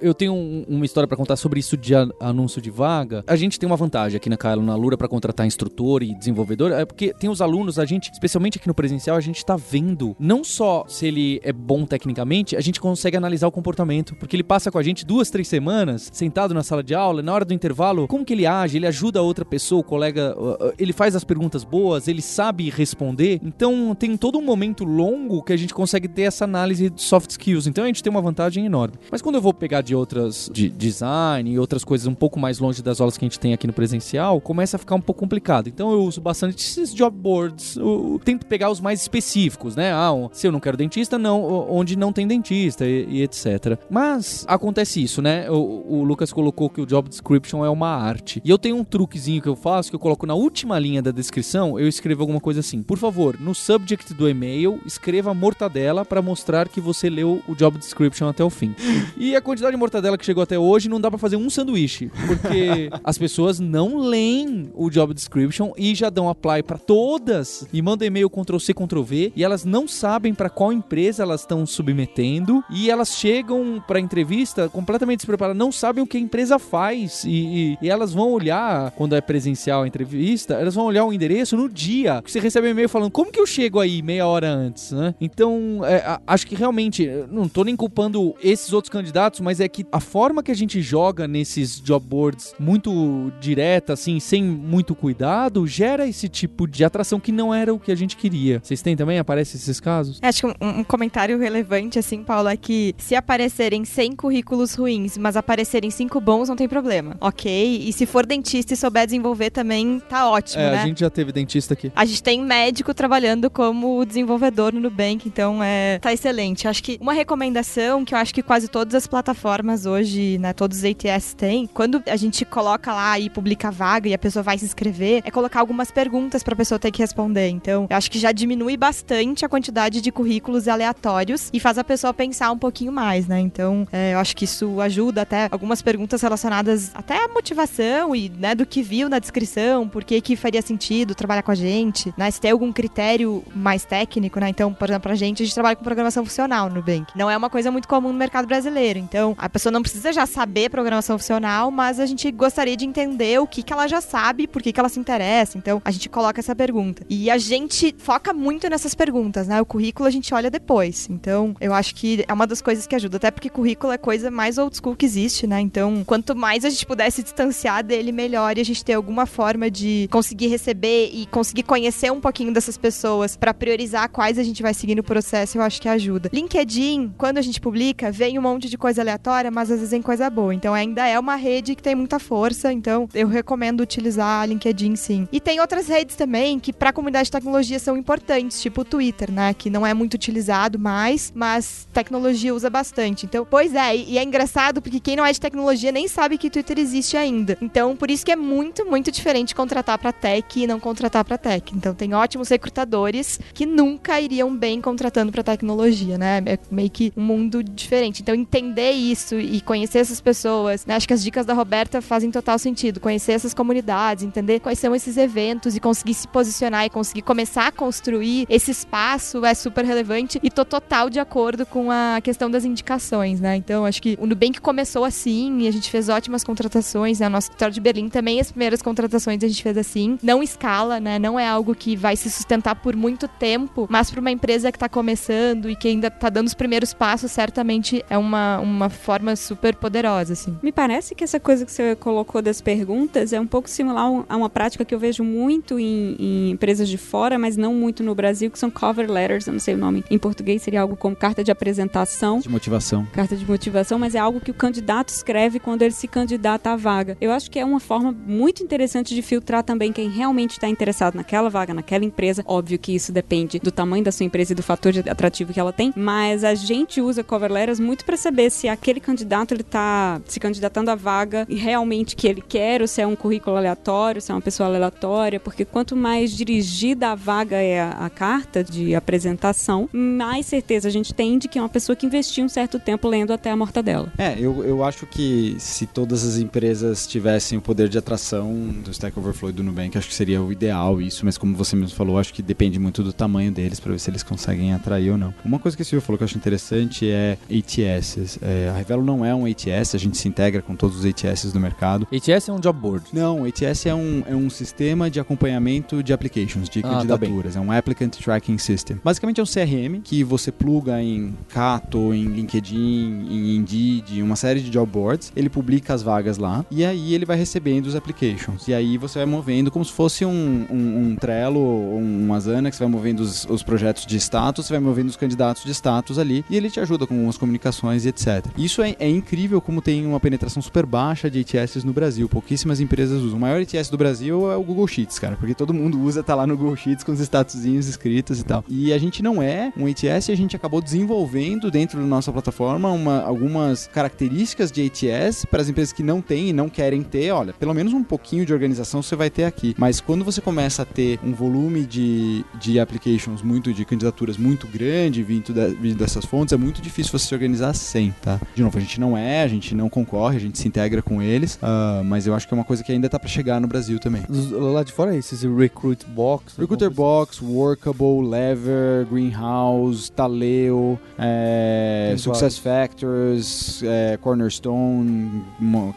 eu tenho um, uma história para contar sobre isso de anúncio de vaga. A gente tem uma vantagem aqui na Kailo, na Lura, para contratar instrutor e desenvolvedor, é porque tem os alunos, a gente, especialmente aqui no presencial, a gente tá vendo não só se ele é bom tecnicamente, a gente consegue analisar o comportamento, porque ele passa com a gente duas, três semanas, sentado na sala de aula, na hora do intervalo, como que ele age, ele ajuda a outra pessoa, o colega, ele faz as perguntas boas, ele sabe responder. Então tem todo um momento longo que a gente consegue ter essa análise de soft skills. Então a gente tem uma vantagem enorme. Mas quando eu vou pegar de outras de design e outras coisas um pouco mais longe das aulas que a gente tem aqui no presencial, começa a ficar um pouco complicado. Então eu uso bastante esses job boards. Eu tento pegar os mais específicos, né? Ah, se eu não quero dentista, não, onde não tem dentista e, e etc. Mas acontece isso, né? O, o, Lucas colocou que o job description é uma arte. E eu tenho um truquezinho que eu faço que eu coloco na última linha da descrição, eu escrevo alguma coisa assim. Por favor, no subject do e-mail, escreva mortadela para mostrar que você leu o job description até o fim. E a quantidade de mortadela que chegou até hoje, não dá para fazer um sanduíche, porque as pessoas não leem o job description e já dão apply para todas e mandam e-mail Ctrl C Ctrl V e elas não sabem para qual empresa elas estão submetendo e elas chegam para entrevista completamente despreparadas, não sabem o que a empresa faz e, e, e, elas vão olhar quando é presencial a entrevista, elas vão olhar o endereço no dia que você recebe um e-mail falando como que eu chego aí meia hora antes, né? Então é, acho que realmente não tô nem culpando esses outros candidatos, mas é que a forma que a gente joga nesses job boards muito direta, assim, sem muito cuidado, gera esse tipo de atração que não era o que a gente queria. Vocês têm também? Aparecem esses casos? Acho que um, um comentário relevante, assim, Paulo, é que se aparecerem 100 currículos ruins, mas aparecerem 5 bons, não tem problema. Ok? E se for dentista e souber desenvolver também, tá ótimo, é, né? a gente já teve dentista aqui. A gente tem médico trabalhando como desenvolvedor no Nubank, então é, tá excelente. Acho que uma recomendação que eu acho que quase todas as plataformas hoje, né, todos os ATS têm, quando a gente coloca lá e publica a vaga e a pessoa vai se inscrever, é colocar algumas perguntas para a pessoa ter que responder. Então, eu acho que já diminui bastante a quantidade de currículos aleatórios e faz a pessoa pensar um pouquinho mais, né? Então, é, eu acho que isso ajuda até algumas perguntas relacionadas até à motivação e, né, do que viu na descrição, por que que faria sentido trabalhar com a gente, né? Se tem algum critério mais técnico, né? Então, por exemplo, a gente, a gente trabalha com programação funcional no Nubank. Não é uma coisa muito comum no mercado brasileiro. Então, a pessoa não precisa já saber programação funcional, mas a gente gostaria de entender o que que ela já sabe, por que que ela se interessa. Então, a gente coloca essa pergunta. E a gente foca muito nessas perguntas, né? O currículo a gente olha depois. Então, eu acho que é uma das coisas que ajuda, até porque currículo é coisa mais old school que existe, né? Então, quanto mais a gente puder se distanciar dele, melhor e a gente ter alguma forma de conseguir receber e conseguir conhecer um pouquinho dessas pessoas para priorizar quais a gente vai seguir no processo, eu acho que ajuda. LinkedIn, quando a gente publica, vem um monte de coisa aleatória, mas às vezes vem coisa boa. Então, ainda é uma rede que tem muita força, então eu recomendo utilizar a LinkedIn sim. E tem outras redes também que para a comunidade de tecnologia são importantes, tipo o Twitter, né, que não é muito utilizado mais, mas tecnologia usa bastante. Então, pois é, e é engraçado porque quem não é de tecnologia nem sabe que Twitter existe ainda. Então, por isso que é muito, muito diferente contratar para tech e não contratar para tech. Então, tem ótimos recrutadores que nunca iriam bem contratando para tecnologia, né? É meio que um mundo diferente. Então, entender isso e conhecer essas pessoas, né? Acho que as dicas da Roberta fazem total sentido. Conhecer essas comunidades, entender quais são esses eventos e conseguir se posicionar e conseguir começar a construir esse espaço é super relevante e tô total de acordo com a questão das indicações, né? Então, acho que o Nubank começou assim e a gente fez ótimas contratações, né? O nosso escritório de Berlim também as primeiras contratações a gente fez assim. Não escala, né? Não é algo que vai se sustentar por muito tempo, mas para uma empresa que tá começando e que ainda tá dando os primeiros passos, certamente é uma, uma forma super poderosa, assim. Me parece que essa coisa que você colocou das perguntas é um pouco similar a uma prática que eu vejo muito em, em empresas de fora, mas não muito no Brasil, que são cover letters, eu não sei o nome em português, seria algo como carta de apresentação. De motivação. Carta de motivação, mas é algo que o candidato escreve quando ele se candidata à vaga. Eu acho que é uma forma muito interessante de filtrar também quem realmente está interessado naquela vaga, naquela empresa. Óbvio que isso depende do tamanho da sua empresa e do fator de atrativo que ela tem, mas a gente usa cover letters muito para saber se aquele candidato ele tá se candidatando à vaga e realmente que ele quer, ou se é um currículo aleatório, se é uma pessoa aleatória, porque quanto mais dirigida a vaga é a, a carta de apresentação, mais certeza a gente tem de que é uma pessoa que investiu um certo tempo lendo até a mortadela. É, eu, eu acho que se todas as empresas tivessem o poder de atração do Stack Overflow e do Nubank, acho que seria o ideal isso, mas como você mesmo falou, acho que depende muito do tamanho deles para ver se eles conseguem atrair ou não. Uma coisa que o Silvio falou que eu acho interessante é ATS. É, a Revelo não é um ATS, a gente se integra com todos os ATS do mercado. ATS é um job board. Não, ATS é um, é um sistema de acompanhamento de applications, de Ah, tá candidaturas. é um Applicant Tracking System. Basicamente é um CRM que você pluga em Cato, em LinkedIn, em Indeed, em uma série de job boards. Ele publica as vagas lá e aí ele vai recebendo os applications. E aí você vai movendo como se fosse um, um, um Trello ou um Asana, que você vai movendo os, os projetos de status, você vai movendo os candidatos de status ali e ele te ajuda com as comunicações etc. Isso é, é incrível como tem uma penetração super baixa de ATS no Brasil. Pouquíssimas empresas usam. O maior ATS do Brasil é o Google Sheets, cara, porque todo mundo usa, tá lá no Google Sheets com os statuzinhos escritos e tal. E a gente não é um ATS, a gente acabou desenvolvendo dentro da nossa plataforma uma, algumas características de ATS para as empresas que não têm e não querem ter. Olha, pelo menos um pouquinho de organização você vai ter aqui. Mas quando você começa a ter um volume de, de applications muito, de candidaturas muito grande vindo, vindo dessas fontes, é muito difícil você se organizar sem, tá? De novo, a gente não é, a gente não concorre, a gente se integra com eles, ah, mas eu acho que é uma coisa que ainda tá para chegar no Brasil também. Lá de fora é esses Recruit Box. Recruiter Box, Workable, Lever, Greenhouse, Taleo, é, Success Factors, é, Cornerstone,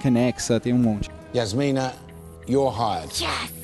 Kenexa, tem um monte. Yasmina, you're hired.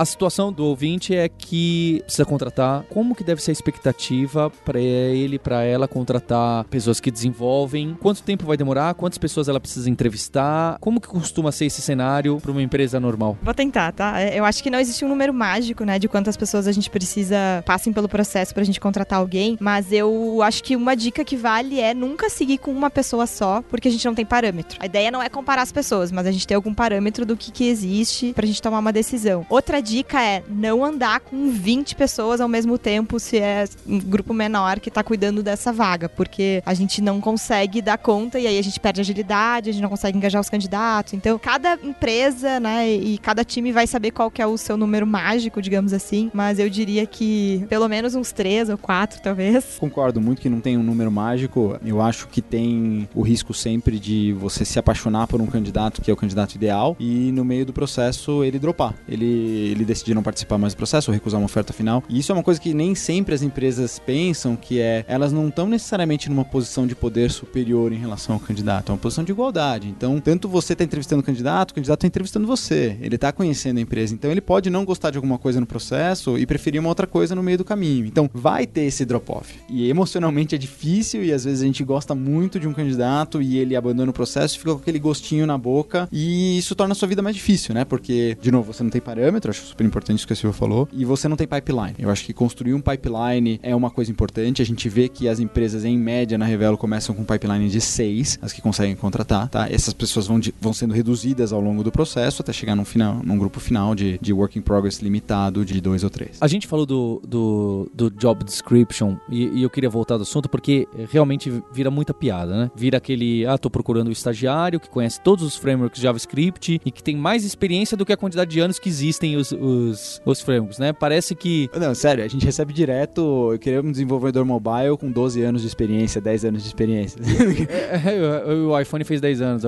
A situação do ouvinte é que precisa contratar. Como que deve ser a expectativa para ele, para ela contratar pessoas que desenvolvem? Quanto tempo vai demorar? Quantas pessoas ela precisa entrevistar? Como que costuma ser esse cenário para uma empresa normal? Vou tentar, tá? É, Eu acho que não existe um número mágico, né, de quantas pessoas a gente precisa passem pelo processo pra gente contratar alguém, mas eu acho que uma dica que vale é nunca seguir com uma pessoa só, porque a gente não tem parâmetro. A ideia não é comparar as pessoas, mas a gente tem algum parâmetro do que, que existe pra gente tomar uma decisão. Outra dica é não andar com 20 pessoas ao mesmo tempo se é um grupo menor que tá cuidando dessa vaga, porque a gente não consegue dar conta e aí a gente perde agilidade, a gente não consegue engajar os candidatos. Então, cada empresa, né, e cada time vai saber qual que é o seu número mágico, digamos assim, mas eu diria que pelo menos uns três ou quatro, talvez. Concordo muito que não tem um número mágico. Eu acho que tem o risco sempre de você se apaixonar por um candidato que é o candidato ideal e no meio do processo ele dropar. Ele, ele decidir não participar mais do processo ou recusar uma oferta final. E isso é uma coisa que nem sempre as empresas pensam, que é elas não estão necessariamente numa posição de poder superior em relação ao candidato, é uma posição de igualdade. Então, tanto você está entrevistando o candidato, o candidato está entrevistando você. Ele está conhecendo a empresa. Então, ele pode não gostar de alguma coisa no processo e preferir uma outra coisa no meio do caminho. Então, vai ter esse drop-off. E emocionalmente é difícil e às vezes a gente gosta muito de um candidato e ele abandona o processo fica com aquele gostinho na boca e isso torna a sua vida mais difícil, né? Porque, de novo, você não tem parâmetro, acho super importante isso que a Silvia falou, e você não tem pipeline. Eu acho que construir um pipeline é uma coisa importante. A gente vê que as empresas, em média, na Revelo, começam com um pipeline de seis, as que conseguem contratar, tá? Essas pessoas vão, de, vão sendo reduzidas ao longo do processo até chegar num, final, num grupo final de, de work in progress limitado de dois ou três. A gente falou do, do, do job description e, e, eu queria voltar do assunto porque realmente vira muita piada, né? Vira aquele, ah, tô procurando um estagiário que conhece todos os frameworks JavaScript e que tem mais experiência do que a quantidade de anos que existem os, os, os frameworks, né? Parece que... Não, sério, a gente recebe direto, eu queria um desenvolvedor mobile com 12 anos de experiência, 10 anos de experiência. é, é, o iPhone fez 10 anos.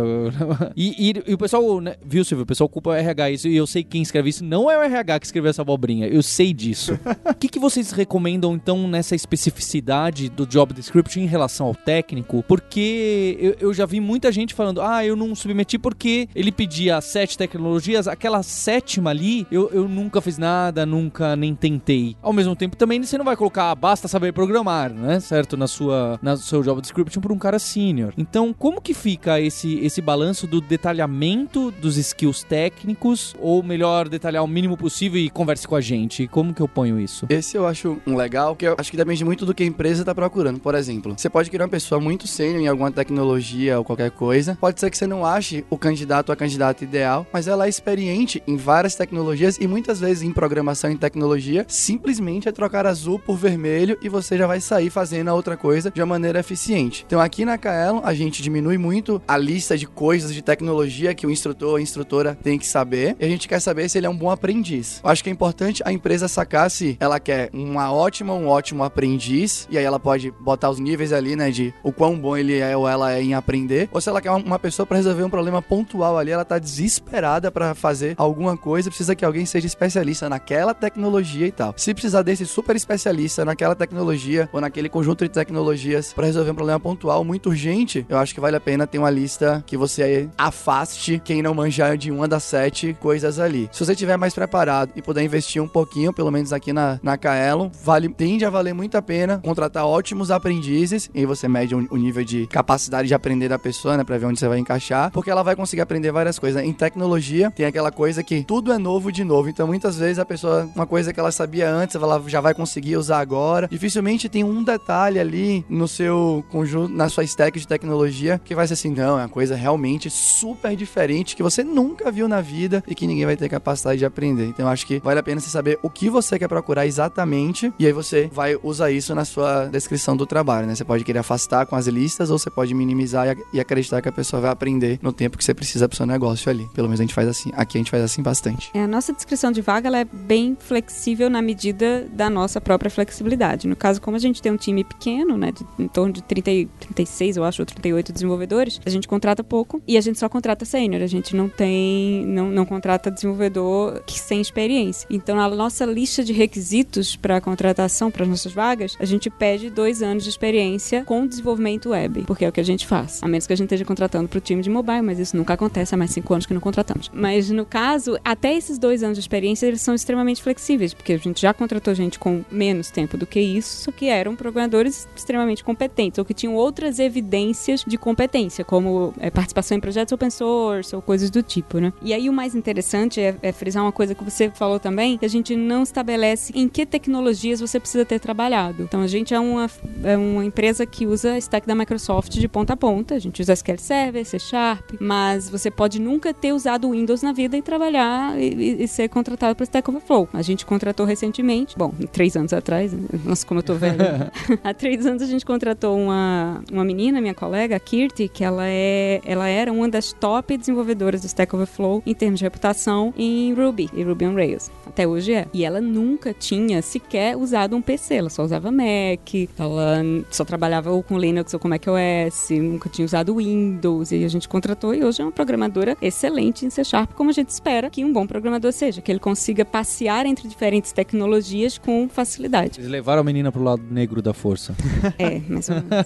E, e, e o pessoal, né, viu, Silvio? O pessoal culpa o RH isso e eu sei quem escreve isso. Não é o RH que escreveu essa abobrinha, eu sei disso. O que, que vocês recomendam, então, nessa especificidade do job description em relação ao técnico? Porque eu, eu já vi muita gente falando, ah, eu não submeti porque ele pedia sete tecnologias, aquela sétima ali, eu, eu nunca fiz nada, nunca nem tentei. Ao mesmo tempo, também você não vai colocar basta saber programar, né? Certo? Na sua, na seu job description por um cara senior. Então, como que fica esse, esse balanço do detalhamento dos skills técnicos? Ou melhor, detalhar o mínimo possível e converse com a gente? Como que eu ponho isso? Esse eu acho um legal, que eu acho que depende muito do que a empresa está procurando. Por exemplo, você pode criar uma pessoa muito sênior em alguma tecnologia ou qualquer coisa. Pode ser que você não ache o candidato ou a candidata ideal, mas ela é experiente em várias tecnologias e muitas vezes em programação e tecnologia, simplesmente é trocar azul por vermelho e você já vai sair fazendo a outra coisa de uma maneira eficiente. Então aqui na Kaelon a gente diminui muito a lista de coisas de tecnologia que o instrutor ou instrutora tem que saber e a gente quer saber se ele é um bom aprendiz. Eu acho que é importante a empresa sacar se ela quer uma ótima, um ótimo aprendiz e aí ela pode botar os níveis ali, né, de o quão bom ele é ou ela é em aprender, ou se ela quer uma pessoa para resolver um problema pontual ali, ela tá desesperada para fazer alguma coisa, precisa que alguém seja especialista naquela tecnologia e tal. Se precisar desse super especialista naquela tecnologia ou naquele conjunto de tecnologias para resolver um problema pontual muito urgente, eu acho que vale a pena ter uma lista que você afaste quem não manjar de uma das sete coisas ali. Se você tiver mais preparado e puder investir um pouquinho, pelo menos aqui na, na Kaelon, vale, tende a valer muito a pena contratar ótimos aprendizes e você mede o, o nível de capacidade de aprender da pessoa, né, para ver onde você vai encaixar, porque ela vai conseguir aprender várias coisas. Em tecnologia, tem aquela coisa que tudo é novo de novo, então muitas vezes a pessoa, uma coisa que ela sabia antes, ela já vai conseguir usar agora. Dificilmente tem um detalhe ali no seu conjunto, na sua stack de tecnologia que vai ser assim, não, é uma coisa realmente super diferente que você nunca viu na vida e que ninguém vai ter capacidade de aprender. Então acho que vale a pena você saber o que você quer procurar exatamente e aí você vai usar isso na sua descrição do trabalho, né? Você pode querer afastar com as listas ou você pode minimizar e acreditar que a pessoa vai aprender no tempo que você precisa pro seu negócio ali. Pelo menos a gente faz assim. Aqui a gente faz assim bastante. É, a nossa descrição de vaga ela é bem flexível na medida da nossa própria flexibilidade. No caso, como a gente tem um time pequeno, né, de, em torno de 30, 36, eu acho, ou 38 desenvolvedores, a gente contrata pouco e a gente só contrata sênior. A gente não tem, não, não contrata desenvolvedor que sem experiência. Então, na nossa lista de requisitos para contratação para as nossas vagas, a gente pede dois anos de experiência com desenvolvimento web, porque é o que a gente faz. A menos que a gente esteja contratando para o time de mobile, mas isso nunca acontece há mais cinco anos que não contratamos. Mas no caso, até esses dois anos de experiência, eles são extremamente flexíveis, porque a gente já contratou gente com menos tempo do que isso, que eram programadores extremamente competentes, ou que tinham outras evidências de competência, como é, participação em projetos open source ou coisas do tipo, né? E aí o mais interessante é, é frisar uma coisa que você falou também, que a gente não estabelece em que tecnologias você precisa ter trabalhado. Então a gente é uma, é uma empresa que usa a stack da Microsoft de ponta a ponta, a gente usa SQL Server, C Sharp, mas você pode nunca ter usado Windows na vida e trabalhar e, e ser ser contratado para o Stack Overflow. A gente contratou recentemente, bom, três anos atrás, né? nossa, como eu tô velha. Há três anos a gente contratou uma, uma menina, minha colega, a Kirti, que ela, é, ela era uma das top desenvolvedoras do Stack Overflow em termos de reputação em Ruby e Ruby on Rails. Até hoje é. E ela nunca tinha sequer usado um PC, ela só usava Mac, ela só trabalhava ou com Linux ou com macOS, nunca tinha usado Windows, e a gente contratou e hoje é uma programadora excelente em C Sharp, como a gente espera que um bom programador seja, que ele consiga passear entre diferentes tecnologias com facilidade. Eles levaram a menina pro lado negro da força. É, mais ou menos.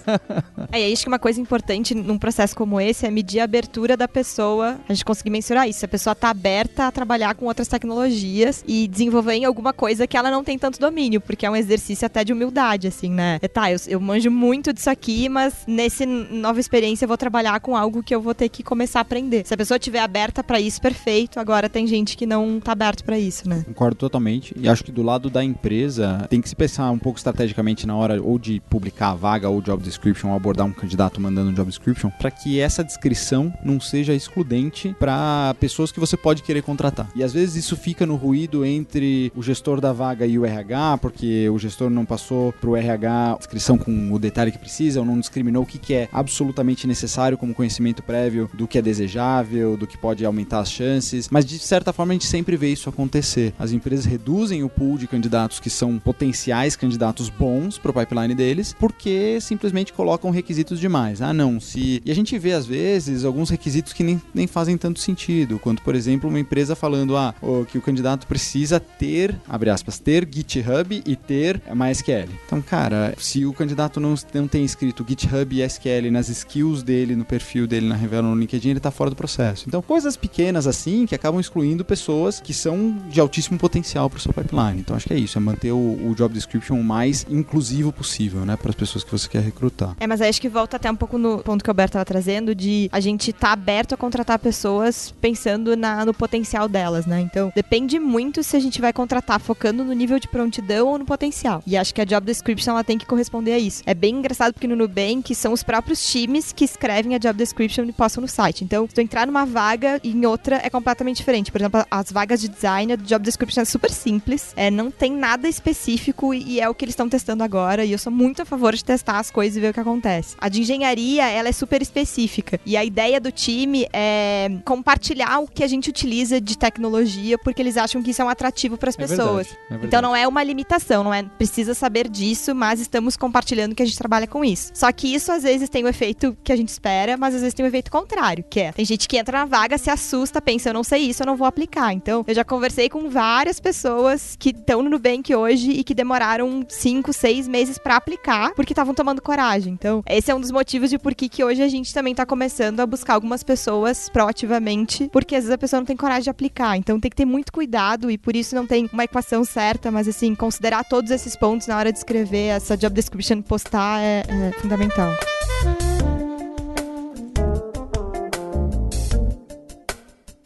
É, acho que uma coisa importante num processo como esse é medir a abertura da pessoa, a gente conseguir mensurar isso, se a pessoa tá aberta a trabalhar com outras tecnologias e desenvolver em alguma coisa que ela não tem tanto domínio, porque é um exercício até de humildade, assim, né? É, tá, eu, eu manjo muito disso aqui, mas nesse nova experiência eu vou trabalhar com algo que eu vou ter que começar a aprender. Se a pessoa estiver aberta para isso, perfeito. Agora tem gente que não tá aberto para isso, né? Concordo totalmente. E acho que do lado da empresa, tem que se pensar um pouco estrategicamente na hora ou de publicar a vaga ou job description, ou abordar um candidato mandando um job description, para que essa descrição não seja excludente para pessoas que você pode querer contratar. E às vezes isso fica no ruído entre o gestor da vaga e o RH, porque o gestor não passou para o RH a descrição com o detalhe que precisa, ou não discriminou o que, que é absolutamente necessário como conhecimento prévio do que é desejável, do que pode aumentar as chances. Mas de certa forma a gente sempre vê isso acontecer. As empresas reduzem o pool de candidatos que são potenciais candidatos bons para o pipeline deles, porque simplesmente colocam requisitos demais. Ah, não, se. E a gente vê às vezes alguns requisitos que nem, nem fazem tanto sentido, quanto por exemplo uma empresa falando ah, que o candidato precisa ter, abre aspas, ter GitHub e ter MySQL. Então, cara, se o candidato não, não tem escrito GitHub e SQL nas skills dele, no perfil dele, na Revela no LinkedIn, ele tá fora do processo. Então, coisas pequenas assim que acabam excluindo pessoas que são de altíssimo potencial para o seu pipeline. Então, acho que é isso, é manter o, o job description o mais inclusivo possível, né, para as pessoas que você quer recrutar. É, mas acho que volta até um pouco no ponto que o Alberto estava trazendo de a gente tá aberto a contratar pessoas pensando na, no potencial delas, né? Então, depende muito se a gente vai contratar focando no nível de prontidão ou no potencial. E acho que a job description ela tem que corresponder a isso. É bem engraçado porque no Nubank são os próprios times que escrevem a job description e postam no site. Então, se tu entrar numa vaga e em outra é completamente diferente. Por exemplo, as vagas de design, a job description é super simples, é, não tem nada específico e é o que eles estão testando agora. E eu sou muito a favor de testar as coisas e ver o que acontece. A de engenharia, ela é super específica. E a ideia do time é compartilhar o que a gente utiliza de tecnologia, porque eles acham que isso é um atrativo para as É pessoas. verdade, é verdade. Então não é uma limitação, não é precisa saber disso, mas estamos compartilhando que a gente trabalha com isso. Só que isso às vezes tem o efeito que a gente espera, mas às vezes tem o efeito contrário, que é tem gente que entra na vaga, se assusta, pensa, eu não sei isso, eu não vou aplicar. Então, eu já conversei com várias pessoas que estão no Nubank hoje e que demoraram cinco, seis meses pra aplicar, porque estavam tomando coragem. Então, esse é um dos motivos de por que que hoje a gente também tá começando a buscar algumas pessoas proativamente, porque às vezes a pessoa não tem coragem de aplicar. Então, tem que ter muito cuidado e por isso não tem uma equação certa, mas assim, considerar todos esses pontos na hora de escrever essa job description, postar é, é fundamental.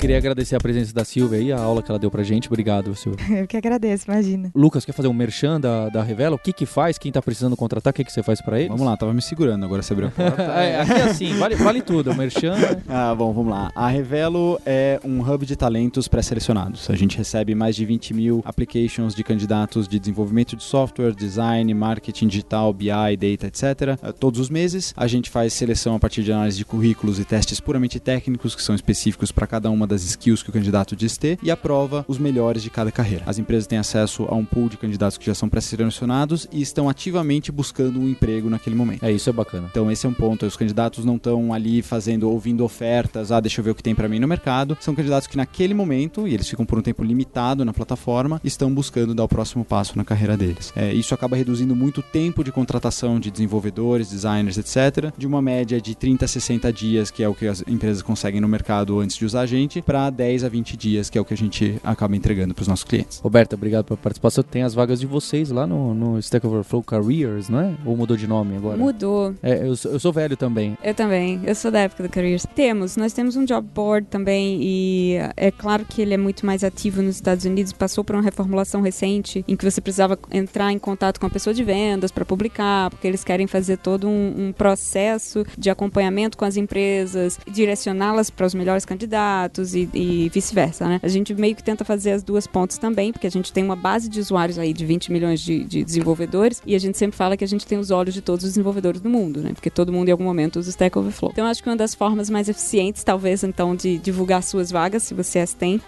Queria agradecer a presença da Silvia aí, a aula que ela deu pra gente. Obrigado, Silvia. Eu que agradeço, imagina. Lucas, quer fazer um merchan da, da Revela? O que que faz? Quem tá precisando contratar? O que que você faz pra eles? Vamos lá, tava me segurando, agora você abriu a porta. É, aqui é assim, vale, vale tudo. O merchan é- Ah, bom, vamos lá. A Revelo é um hub de talentos pré-selecionados. A gente recebe mais de 20 mil applications de candidatos de desenvolvimento de software, design, marketing digital, BI, data, etc. eh, Todos os meses. A gente faz seleção a partir de análise de currículos e testes puramente técnicos, que são específicos para cada uma das skills que o candidato diz ter, e aprova os melhores de cada carreira. As empresas têm acesso a um pool de candidatos que já são pré-selecionados e estão ativamente buscando um emprego naquele momento. É, isso é bacana. Então esse é um ponto. Os candidatos não estão ali fazendo, ouvindo ofertas, ah, deixa eu ver o que tem para mim no mercado. São candidatos que naquele momento, e eles ficam por um tempo limitado na plataforma, estão buscando dar o próximo passo na carreira deles. É, isso acaba reduzindo muito o tempo de contratação de desenvolvedores, designers, etc., de uma média de 30 a 60 dias, que é o que as empresas conseguem no mercado antes de usar a gente, para 10 a 20 dias, que é o que a gente acaba entregando para os nossos clientes. Roberta, obrigado pela participação. Tem as vagas de vocês lá no, no Stack Overflow Careers, não é? Ou mudou de nome agora? Mudou. É, eu, sou- eu sou velho também. Eu também, eu sou da época do Careers. Temos, nós temos um job board também e é claro que ele é muito mais ativo nos Estados Unidos, passou por uma reformulação recente em que você precisava entrar em contato com a pessoa de vendas para publicar, porque eles querem fazer todo um, um processo de acompanhamento com as empresas, direcioná-las para os melhores candidatos empregos e, e vice-versa, né? A gente meio que tenta fazer as duas pontas também, porque a gente tem uma base de usuários aí de 20 milhões de, de desenvolvedores e a gente sempre fala que a gente tem os olhos de todos os desenvolvedores do mundo, né? Porque todo mundo em algum momento usa o Stack Overflow. Então acho que uma das formas mais eficientes, talvez, então, de divulgar suas vagas, se você as tem, uh,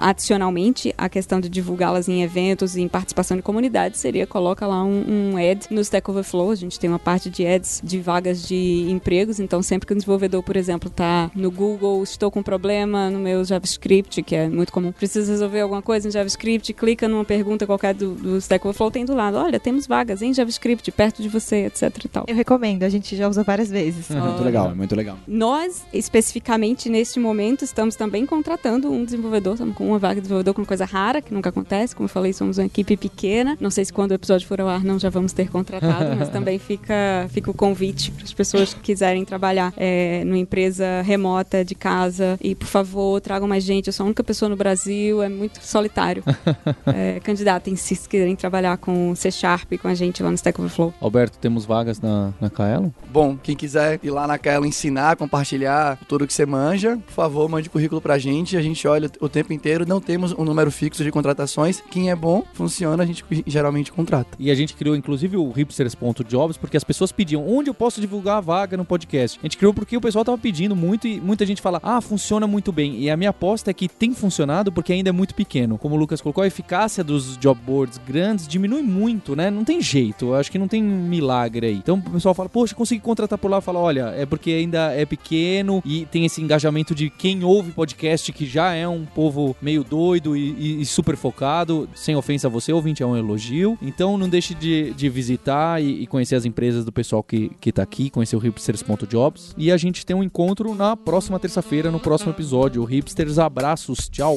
adicionalmente, a questão de divulgá-las em eventos e em participação de comunidade seria coloca lá um, um ad no Stack Overflow. A gente tem uma parte de ads de vagas de empregos, então sempre que o desenvolvedor, por exemplo, tá no Google, estou com um problema no meu JavaScript, que é muito comum, precisa resolver alguma coisa em JavaScript, clica numa pergunta qualquer do, do Stack Overflow, tem do lado, olha, temos vagas em JavaScript perto de você, etc e tal. Eu recomendo, a gente já usou várias vezes. É muito legal, é muito legal. Nós, especificamente neste momento, estamos também contratando um desenvolvedor, estamos com uma vaga de desenvolvedor com coisa rara, que nunca acontece. Como eu falei, somos uma equipe pequena. Não sei se quando o episódio for ao ar não já vamos ter contratado, mas também fica, fica o convite para as pessoas que quiserem trabalhar é, numa empresa remota, de casa. E, por favor, tragam mais gente. Eu sou a única pessoa no Brasil, é muito solitário. é, candidatem-se se quiserem trabalhar com C Sharp com a gente lá no Stack Overflow. Alberto, temos vagas na, na Kaelo? Bom, quem quiser ir lá na Kaelo ensinar, compartilhar tudo que você manja, por favor, mande currículo pra gente. A gente olha o tempo inteiro. Não temos um número fixo de contratações. Quem é bom, funciona, a gente geralmente contrata. E a gente criou, inclusive, o hipsters.jobs, porque as pessoas pediam onde eu posso divulgar a vaga no podcast. A gente criou porque o pessoal tava pedindo muito e muita gente fala, ah, funciona muito bem. E a minha aposta é que tem funcionado porque ainda é muito pequeno. Como o Lucas colocou, a eficácia dos job boards grandes diminui muito, né? Não tem jeito. Acho que não tem milagre aí. Então o pessoal fala, poxa, consegui contratar por lá. Fala, olha, é porque ainda é pequeno e tem esse engajamento de quem ouve podcast que já é um povo meio doido e, e, e super focado. Sem ofensa a você, ouvinte, é um elogio. Então não deixe de, de visitar e, e, conhecer as empresas do pessoal que, que tá aqui, conhecer o hipsters.jobs. E a gente tem um encontro na próxima terça-feira, no próximo episódio. O Hipsters, abraços, tchau!